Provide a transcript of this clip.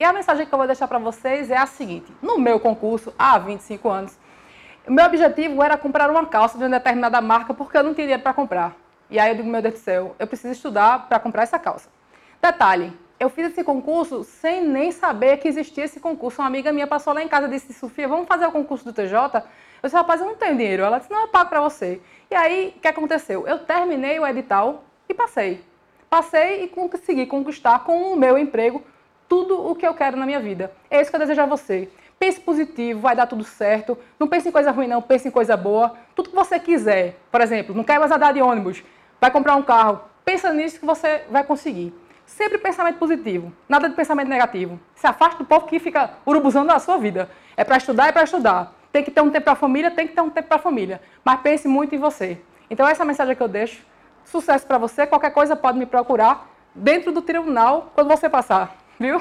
E a mensagem que eu vou deixar para vocês é a seguinte: no meu concurso, há 25 anos, meu objetivo era comprar uma calça de uma determinada marca porque eu não tinha dinheiro para comprar. E aí eu digo, meu Deus do céu, eu preciso estudar para comprar essa calça. Detalhe, eu fiz esse concurso sem nem saber que existia esse concurso. Uma amiga minha passou lá em casa e disse, Sofia, vamos fazer o concurso do TJ? Eu disse, rapaz, eu não tenho dinheiro. Ela disse, não, eu pago para você. E aí, o que aconteceu? Eu terminei o edital e passei. Passei e consegui conquistar com o meu emprego tudo o que eu quero na minha vida. É isso que eu desejo a você. Pense positivo, vai dar tudo certo. Não pense em coisa ruim, não, pense em coisa boa. Tudo que você quiser. Por exemplo, não quer mais andar de ônibus, vai comprar um carro. Pensa nisso que você vai conseguir. Sempre pensamento positivo, nada de pensamento negativo. Se afaste do povo que fica urubuzando na sua vida. É para estudar, é para estudar. Tem que ter um tempo para a família, tem que ter um tempo para a família. Mas pense muito em você. Então essa é a mensagem que eu deixo. Sucesso para você. Qualquer coisa pode me procurar dentro do tribunal quando você passar, viu?